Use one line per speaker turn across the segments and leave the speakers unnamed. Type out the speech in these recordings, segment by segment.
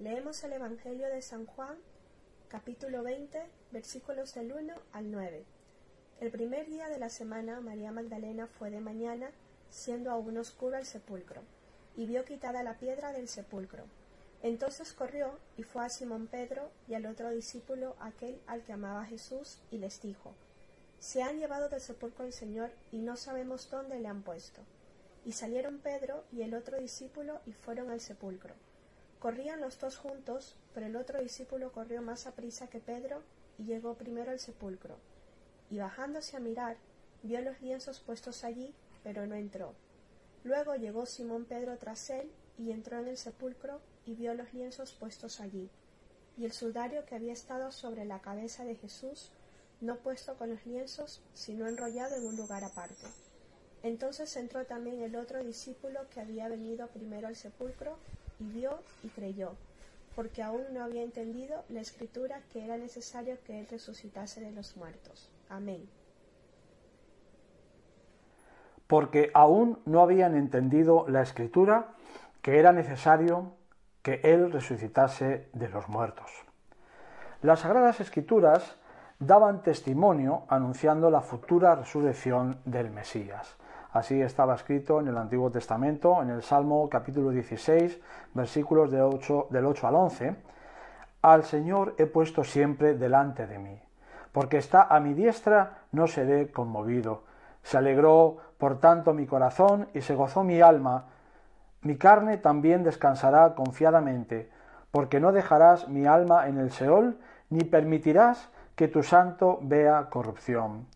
Leemos el Evangelio de San Juan, capítulo 20, versículos del 1 al 9. El primer día de la semana María Magdalena fue de mañana, siendo aún oscuro el sepulcro, y vio quitada la piedra del sepulcro. Entonces corrió y fue a Simón Pedro y al otro discípulo, aquel al que amaba Jesús, y les dijo, Se han llevado del sepulcro el Señor y no sabemos dónde le han puesto. Y salieron Pedro y el otro discípulo y fueron al sepulcro. Corrían los dos juntos, pero el otro discípulo corrió más a prisa que Pedro y llegó primero al sepulcro. Y bajándose a mirar, vio los lienzos puestos allí, pero no entró. Luego llegó Simón Pedro tras él y entró en el sepulcro y vio los lienzos puestos allí, y el sudario que había estado sobre la cabeza de Jesús, no puesto con los lienzos, sino enrollado en un lugar aparte. Entonces entró también el otro discípulo que había venido primero al sepulcro, y vio y creyó, porque aún no había entendido la escritura que era necesario que él resucitase de los muertos. Amén.
Porque aún no habían entendido la escritura que era necesario que él resucitase de los muertos. Las sagradas escrituras daban testimonio anunciando la futura resurrección del Mesías. Así estaba escrito en el Antiguo Testamento, en el Salmo capítulo 16, versículos del 8 al 11. Al Señor he puesto siempre delante de mí, porque está a mi diestra, no seré conmovido. Se alegró, por tanto, mi corazón y se gozó mi alma. Mi carne también descansará confiadamente, porque no dejarás mi alma en el Seol, ni permitirás que tu santo vea corrupción.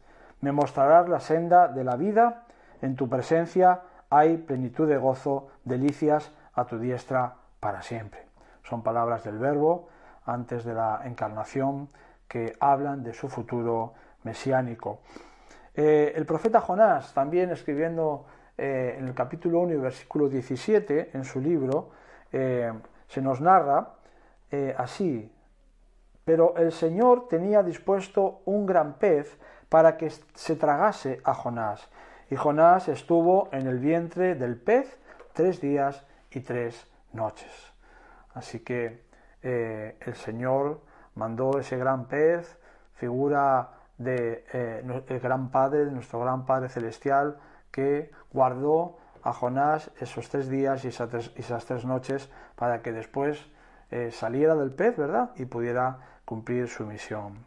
Me mostrarás la senda de la vida, en tu presencia hay plenitud de gozo, delicias a tu diestra para siempre. Son palabras del Verbo antes de la encarnación que hablan de su futuro mesiánico. Eh, el profeta Jonás, también escribiendo eh, en el capítulo 1 y versículo 17 en su libro, eh, se nos narra así, pero el Señor tenía dispuesto un gran pez para que se tragase a Jonás, y Jonás estuvo en el vientre del pez tres días y tres noches. Así que eh, el Señor mandó ese gran pez, figura de eh, el gran Padre, de nuestro gran Padre Celestial, que guardó a Jonás esos tres días y esas tres, noches para que después eh, saliera del pez, ¿verdad? Y pudiera cumplir su misión.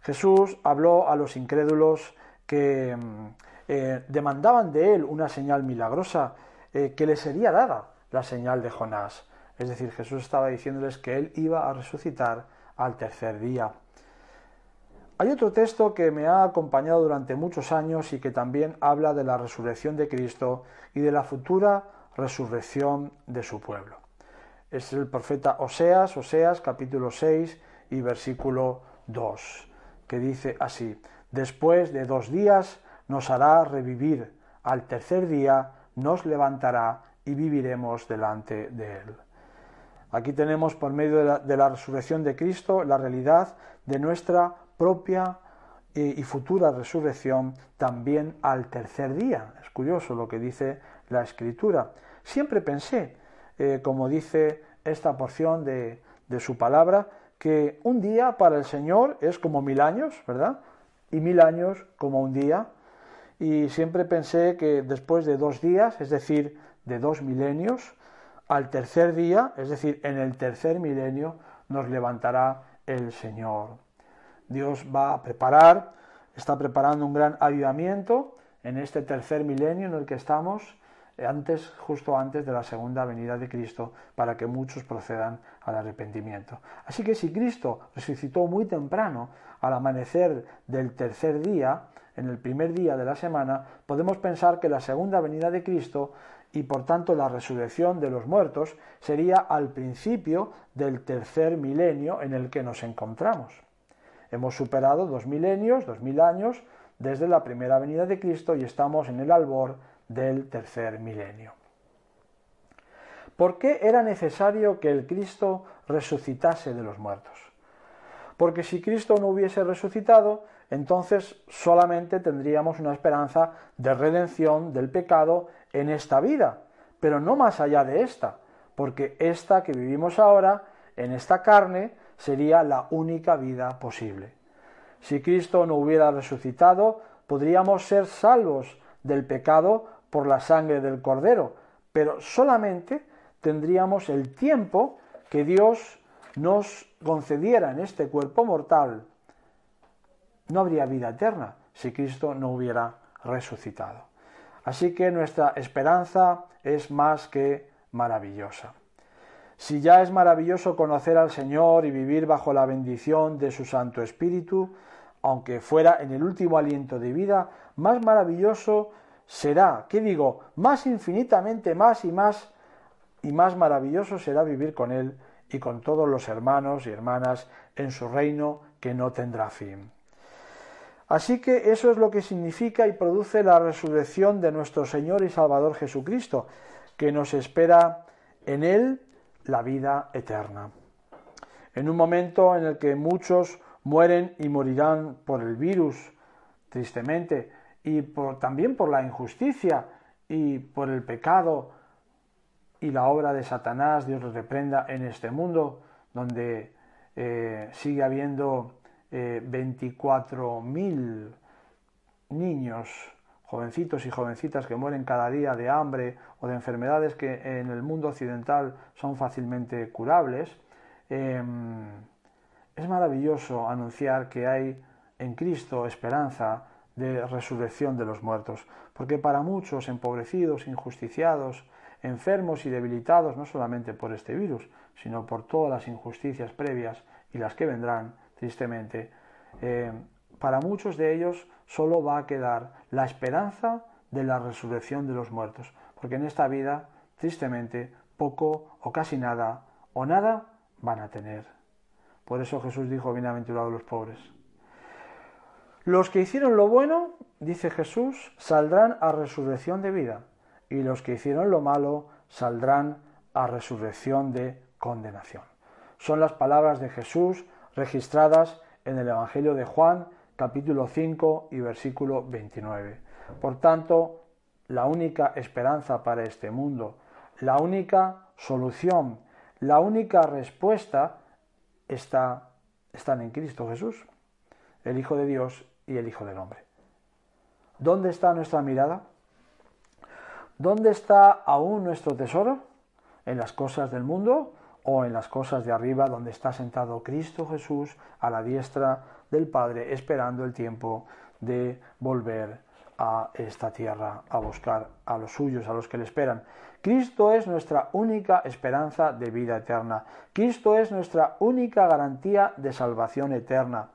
Jesús habló a los incrédulos que mm, eh, demandaban de él una señal milagrosa eh, que le sería dada la señal de Jonás. Es decir, Jesús estaba diciéndoles que él iba a resucitar al tercer día. Hay otro texto que me ha acompañado durante muchos años y que también habla de la resurrección de Cristo y de la futura resurrección de su pueblo. Es el profeta Oseas, Oseas capítulo 6 y versículo 2, que dice así, después de dos días nos hará revivir, al tercer día nos levantará y viviremos delante de Él. Aquí tenemos por medio de la, resurrección de Cristo la realidad de nuestra propia eh, y, futura resurrección también al tercer día. Es curioso lo que dice la Escritura. Siempre pensé, eh, como dice esta porción de, de su palabra, que un día para el Señor es como mil años, ¿verdad? Y mil años como un día y siempre pensé que después de dos días, es decir, de dos milenios, al tercer día, es decir, en el tercer milenio, nos levantará el Señor. Dios va a preparar, está preparando un gran avivamiento en este tercer milenio en el que estamos, antes, justo antes de la segunda venida de Cristo, para que muchos procedan al arrepentimiento. Así que si Cristo resucitó muy temprano, al amanecer del tercer día, en el primer día de la semana, podemos pensar que la segunda venida de Cristo y por tanto la resurrección de los muertos sería al principio del tercer milenio en el que nos encontramos. Hemos superado dos milenios, dos mil años, desde la primera venida de Cristo y estamos en el albor del tercer milenio. ¿Por qué era necesario que el Cristo resucitase de los muertos? Porque si Cristo no hubiese resucitado, entonces solamente tendríamos una esperanza de redención del pecado en esta vida, pero no más allá de esta, porque esta que vivimos ahora, en esta carne, sería la única vida posible. Si Cristo no hubiera resucitado, podríamos ser salvos del pecado por la sangre del Cordero, pero solamente tendríamos el tiempo que Dios nos concediera en este cuerpo mortal. No habría vida eterna si Cristo no hubiera resucitado. Así que nuestra esperanza es más que maravillosa. Si ya es maravilloso conocer al Señor y vivir bajo la bendición de su Santo Espíritu, aunque fuera en el último aliento de vida, más maravilloso será, ¿qué digo? Más infinitamente más y más y más maravilloso será vivir con Él y con todos los hermanos y hermanas en su reino que no tendrá fin. Así que eso es lo que significa y produce la resurrección de nuestro Señor y Salvador Jesucristo, que nos espera en Él la vida eterna. En un momento en el que muchos mueren y morirán por el virus, tristemente, y también por la injusticia y por el pecado y la obra de Satanás, Dios los reprenda en este mundo, donde eh, sigue habiendo eh, 24.000 niños, jovencitos y jovencitas que mueren cada día de hambre o de enfermedades que en el mundo occidental son fácilmente curables. Em, es maravilloso anunciar que hay en Cristo esperanza de resurrección de los muertos, porque para muchos empobrecidos, injusticiados, enfermos y debilitados no solamente por este virus, sino por todas las injusticias previas y las que vendrán, tristemente, eh, para muchos de ellos solo va a quedar la esperanza de la resurrección de los muertos, porque en esta vida, tristemente, poco o casi nada o nada van a tener. Por eso Jesús dijo, bienaventurados los pobres. Los que hicieron lo bueno, dice Jesús, saldrán a resurrección de vida, y los que hicieron lo malo saldrán a resurrección de condenación. Son las palabras de Jesús registradas en el Evangelio de Juan, capítulo 5 y versículo 29. Por tanto, la única esperanza para este mundo, la única solución, la única respuesta está, están en Cristo Jesús, el Hijo de Dios y el Hijo del Hombre. ¿Dónde está nuestra mirada? ¿Dónde está aún nuestro tesoro? ¿En las cosas del mundo o en las cosas de arriba donde está sentado Cristo Jesús a la diestra del Padre esperando el tiempo de volver a esta tierra a buscar a los suyos, a los que le esperan? Cristo es nuestra única esperanza de vida eterna. Cristo es nuestra única garantía de salvación eterna.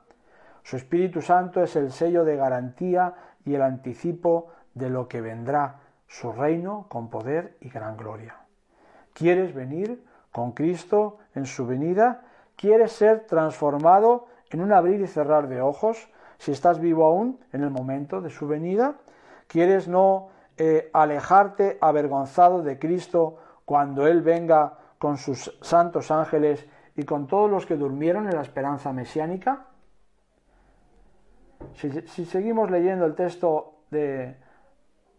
Su Espíritu Santo es el sello de garantía y el anticipo de lo que vendrá, su reino con poder y gran gloria. ¿Quieres venir con Cristo en su venida? ¿Quieres ser transformado en un abrir y cerrar de ojos si estás vivo aún en el momento de su venida? ¿Quieres no eh, alejarte avergonzado de Cristo cuando Él venga con sus santos ángeles y con todos los que durmieron en la esperanza mesiánica? Si, seguimos leyendo el texto del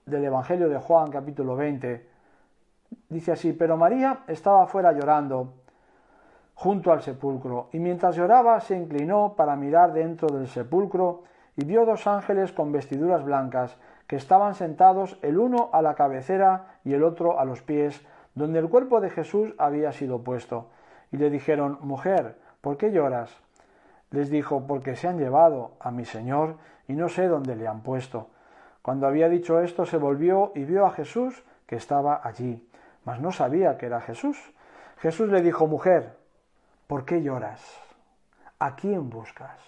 Evangelio de Juan capítulo 20, dice así, pero María estaba afuera llorando junto al sepulcro, y mientras lloraba se inclinó para mirar dentro del sepulcro y vio dos ángeles con vestiduras blancas que estaban sentados el uno a la cabecera y el otro a los pies, donde el cuerpo de Jesús había sido puesto. Y le dijeron, Mujer, ¿por qué lloras? Les dijo, porque se han llevado a mi Señor y no sé dónde le han puesto. Cuando había dicho esto, se volvió y vio a Jesús que estaba allí, mas no sabía que era Jesús. Jesús le dijo, Mujer, ¿por qué lloras? ¿A quién buscas?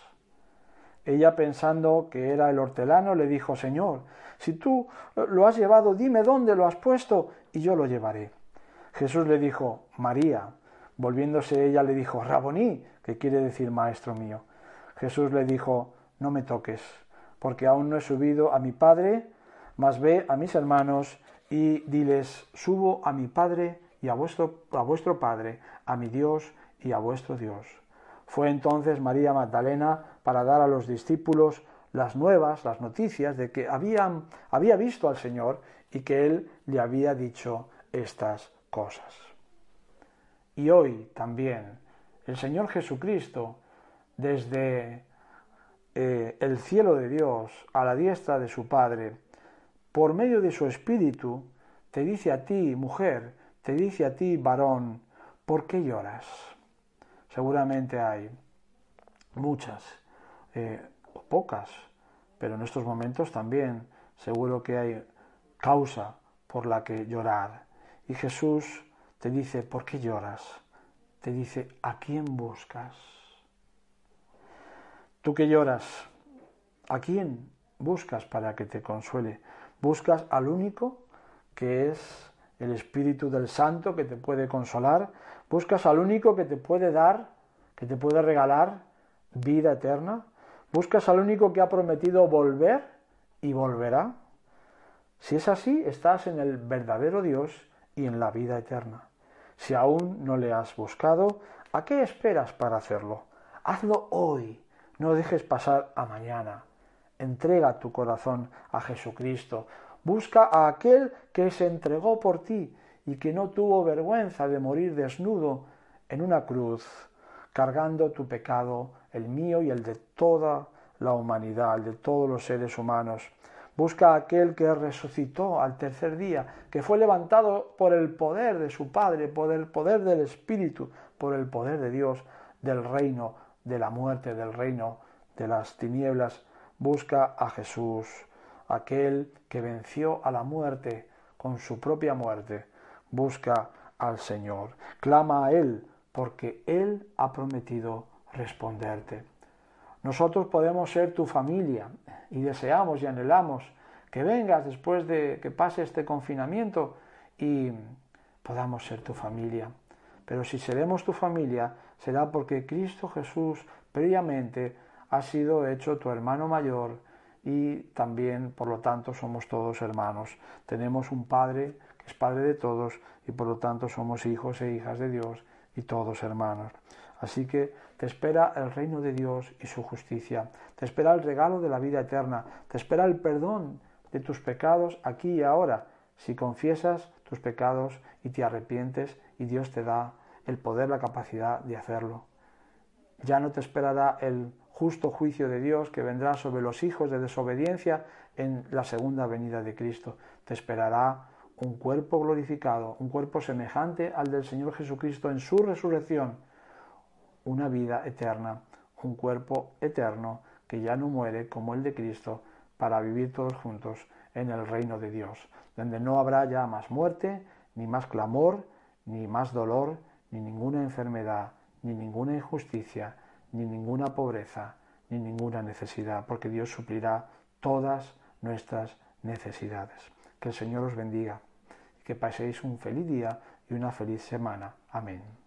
Ella, pensando que era el hortelano, le dijo, Señor, si tú lo has llevado, dime dónde lo has puesto y yo lo llevaré. Jesús le dijo, María. Volviéndose ella le dijo, Raboní, que quiere decir maestro mío. Jesús le dijo, no me toques, porque aún no he subido a mi Padre, mas ve a mis hermanos y diles, subo a mi Padre y a vuestro, a vuestro Padre, a mi Dios y a vuestro Dios. Fue entonces María Magdalena para dar a los discípulos las nuevas, las noticias de que habían, había visto al Señor y que Él le había dicho estas cosas. y hoy también el Señor Jesucristo, desde eh, el cielo de Dios a la diestra de su Padre, por medio de su Espíritu, te dice a ti, mujer, te dice a ti, varón, ¿por qué lloras? Seguramente hay muchas, eh, o pocas, pero en estos momentos también seguro que hay causa por la que llorar. Y Jesús te dice, ¿por qué lloras? Te dice, ¿a quién buscas? Tú que lloras, ¿a quién buscas para que te consuele? Buscas al único que es el Espíritu del Santo que te puede consolar. Buscas al único que te puede dar, que te puede regalar vida eterna. Buscas al único que ha prometido volver y volverá. Si es así, estás en el verdadero Dios y en la vida eterna. Si aún no le has buscado, ¿a qué esperas para hacerlo? Hazlo hoy, no dejes pasar a mañana. Entrega tu corazón a Jesucristo. Busca a aquel que se entregó por ti y que no tuvo vergüenza de morir desnudo en una cruz, cargando tu pecado, el mío y el de toda la humanidad, el de todos los seres humanos. Busca a aquel que resucitó al tercer día, que fue levantado por el poder de su Padre, por el poder del Espíritu, por el poder de Dios, del reino, de la muerte, del reino, de las tinieblas. Busca a Jesús, aquel que venció a la muerte con su propia muerte. Busca al Señor. Clama a Él, porque Él ha prometido responderte. Nosotros podemos ser tu familia y deseamos y anhelamos que vengas después de que pase este confinamiento y podamos ser tu familia. Pero si seremos tu familia, será porque Cristo Jesús previamente ha sido hecho tu hermano mayor y también, por lo tanto, somos todos hermanos. Tenemos un Padre que es Padre de todos y por lo tanto somos hijos e hijas de Dios y todos hermanos. Así que te espera el reino de Dios y su justicia, te espera el regalo de la vida eterna, te espera el perdón de tus pecados aquí y ahora, si confiesas tus pecados y te arrepientes y Dios te da el poder, la capacidad de hacerlo. Ya no te esperará el justo juicio de Dios que vendrá sobre los hijos de desobediencia en la segunda venida de Cristo. Te esperará un cuerpo glorificado, un cuerpo semejante al del Señor Jesucristo en su resurrección, una vida eterna, un cuerpo eterno que ya no muere como el de Cristo, para vivir todos juntos en el reino de Dios, donde no habrá ya más muerte, ni más clamor, ni más dolor, ni ninguna enfermedad, ni ninguna injusticia, ni ninguna pobreza, ni ninguna necesidad, porque Dios suplirá todas nuestras necesidades. Que el Señor os bendiga y que paséis un feliz día y una feliz semana. Amén.